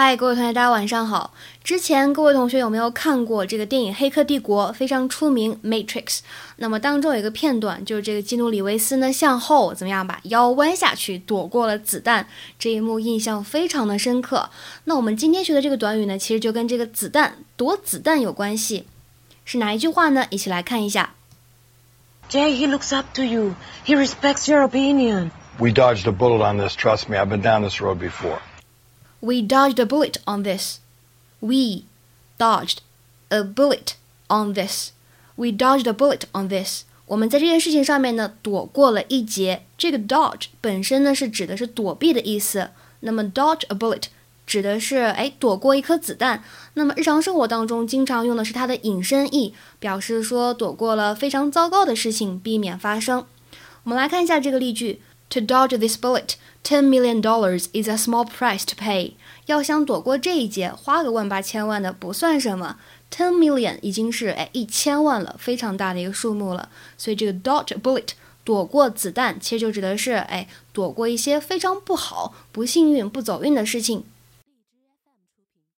嗨，各位同学，大家晚上好。之前各位同学有没有看过这个电影《黑客帝国》？非常出名，《Matrix》。那么当中有一个片段，就是这个基努里维斯呢向后怎么样把腰弯下去，躲过了子弹。这一幕印象非常的深刻。那我们今天学的这个短语呢，其实就跟这个子弹躲子弹有关系。是哪一句话呢？一起来看一下。Jay, he looks up to you. He respects your opinion. We dodged a bullet on this. Trust me, I've been down this road before. We dodged a bullet on this. We dodged a bullet on this. We dodged a bullet on this. 我们在这件事情上面呢，躲过了一劫。这个 dodge 本身呢是指的是躲避的意思。那么 dodge a bullet 指的是哎躲过一颗子弹。那么日常生活当中经常用的是它的引申义，表示说躲过了非常糟糕的事情，避免发生。我们来看一下这个例句：To dodge this bullet. Ten million dollars is a small price to pay。要想躲过这一劫，花个万八千万的不算什么。Ten million 已经是哎一千万了，非常大的一个数目了。所以这个 dodge bullet 躲过子弹，其实就指的是哎躲过一些非常不好、不幸运、不走运的事情。